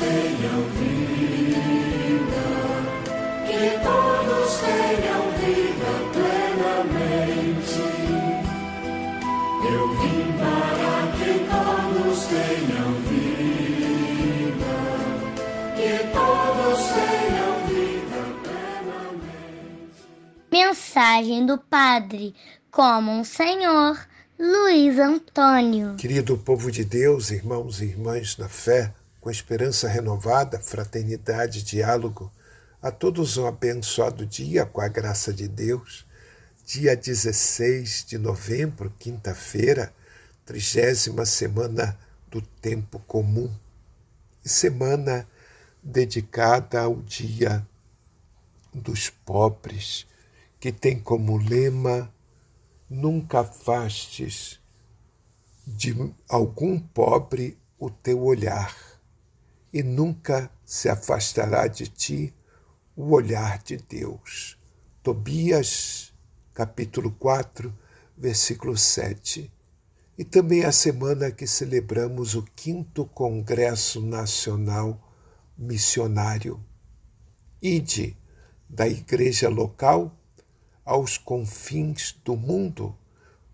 tenham vida, que todos tenham vida plenamente. Eu vim para que todos tenham vida, que todos tenham vida plenamente. Mensagem do Padre como um Senhor Luiz Antônio. Querido povo de Deus, irmãos e irmãs na fé, com esperança renovada, fraternidade, diálogo, a todos um abençoado dia com a graça de Deus. Dia 16 de novembro, quinta-feira, trigésima semana do tempo comum. Semana dedicada ao Dia dos Pobres, que tem como lema Nunca afastes de algum pobre o teu olhar, e nunca se afastará de ti o olhar de Deus. Tobias, capítulo 4, versículo 7. E também a semana que celebramos o quinto Congresso Nacional Missionário. Ide da igreja local aos confins do mundo,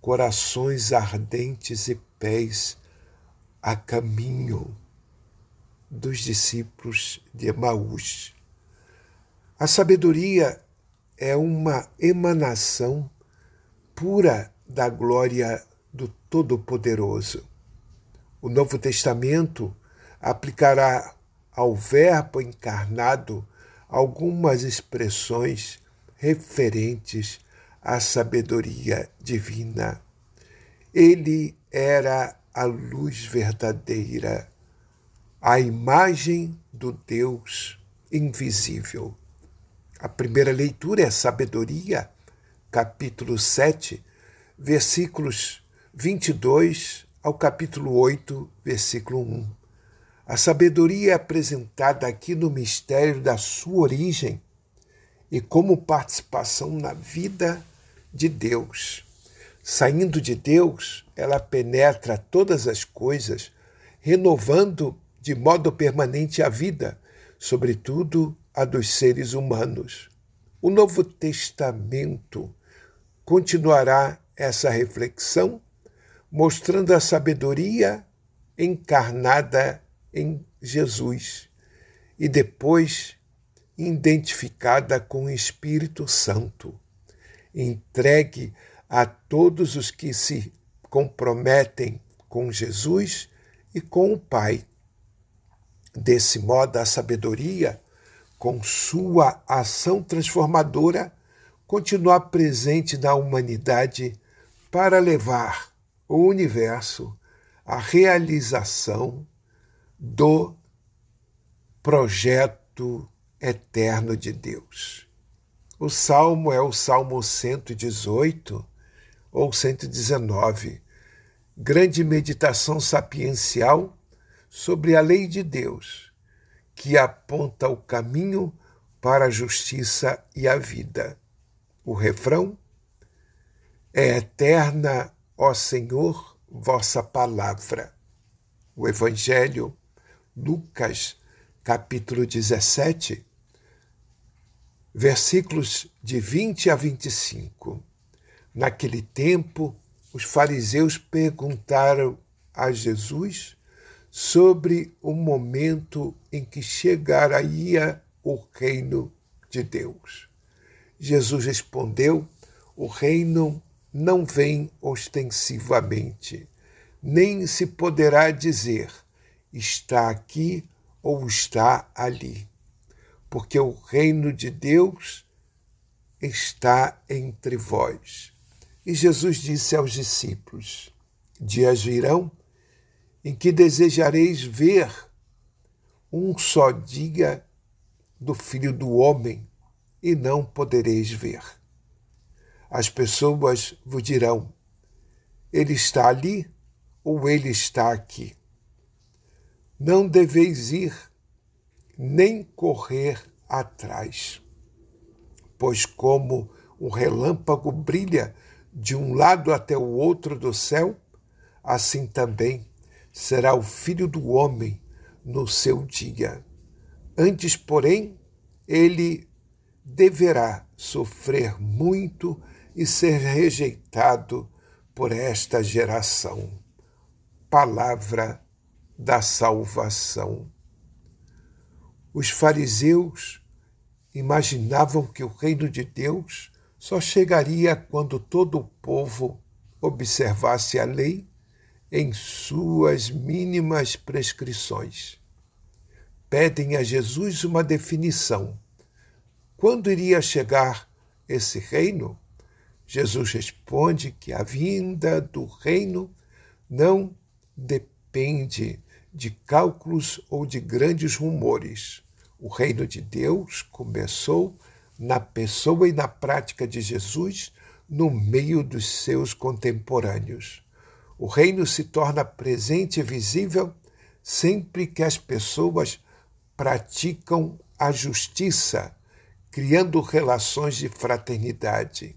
corações ardentes e pés a caminho dos discípulos de Emaús. A sabedoria é uma emanação pura da glória do Todo-Poderoso. O Novo Testamento aplicará ao Verbo encarnado algumas expressões referentes à sabedoria divina. Ele era a luz verdadeira, a imagem do Deus invisível. A primeira leitura é Sabedoria, capítulo 7, versículos 22 ao capítulo 8, versículo 1. A sabedoria é apresentada aqui no mistério da sua origem e como participação na vida de Deus. Saindo de Deus, ela penetra todas as coisas, renovando de modo permanente a vida, sobretudo a dos seres humanos. O Novo Testamento continuará essa reflexão, mostrando a sabedoria encarnada em Jesus e depois identificada com o Espírito Santo, entregue a todos os que se comprometem com Jesus e com o Pai. Desse modo, a sabedoria, com sua ação transformadora, continua presente na humanidade para levar o universo à realização do projeto eterno de Deus. O salmo é o Salmo 118 ou 119, grande meditação sapiencial sobre a lei de Deus, que aponta o caminho para a justiça e a vida. O refrão é eterna, ó Senhor, vossa palavra. O Evangelho, Lucas, capítulo 17, versículos de 20 a 25. Naquele tempo, os fariseus perguntaram a Jesus sobre o momento em que chegaria o reino de Deus. Jesus respondeu: O reino não vem ostensivamente, nem se poderá dizer está aqui ou está ali porque o reino de Deus está entre vós. E Jesus disse aos discípulos: Dias virão em que desejareis ver um só dia do Filho do Homem e não podereis ver. As pessoas vos dirão: Ele está ali ou ele está aqui. Não deveis ir nem correr atrás. Pois, como o relâmpago brilha de um lado até o outro do céu, assim também será o filho do homem no seu dia. Antes, porém, ele deverá sofrer muito e ser rejeitado por esta geração. Palavra da salvação. Os fariseus imaginavam que o reino de Deus só chegaria quando todo o povo observasse a lei em suas mínimas prescrições. Pedem a Jesus uma definição. Quando iria chegar esse reino? Jesus responde que a vinda do reino não depende de cálculos ou de grandes rumores. O reino de Deus começou na pessoa e na prática de Jesus no meio dos seus contemporâneos. O reino se torna presente e visível sempre que as pessoas praticam a justiça, criando relações de fraternidade.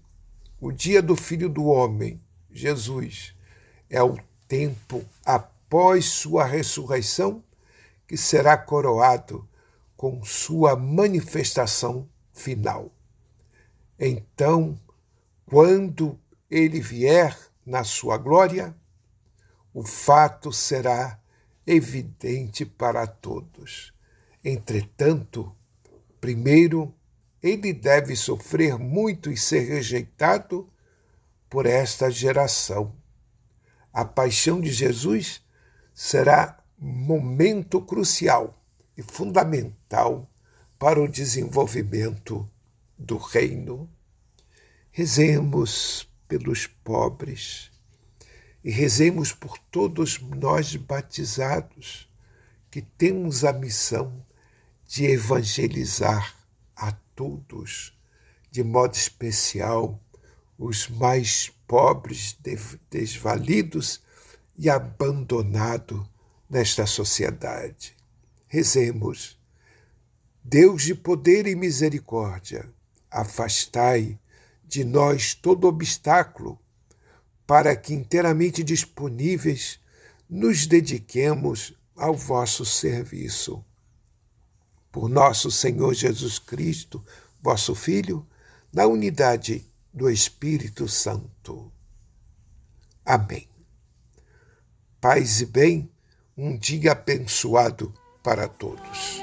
O dia do Filho do Homem, Jesus, é o tempo após sua ressurreição que será coroado com sua manifestação final. Então, quando ele vier na sua glória, o fato será evidente para todos. Entretanto, primeiro, ele deve sofrer muito e ser rejeitado por esta geração. A paixão de Jesus será momento crucial e fundamental para o desenvolvimento do reino. Rezemos pelos pobres e rezemos por todos nós batizados que temos a missão de evangelizar a todos, de modo especial os mais pobres, desvalidos e abandonados nesta sociedade. Rezemos. Deus de poder e misericórdia, afastai de nós todo obstáculo para que inteiramente disponíveis nos dediquemos ao vosso serviço. Por nosso Senhor Jesus Cristo, vosso Filho, na unidade do Espírito Santo. Amém. Paz e bem, um dia abençoado para todos.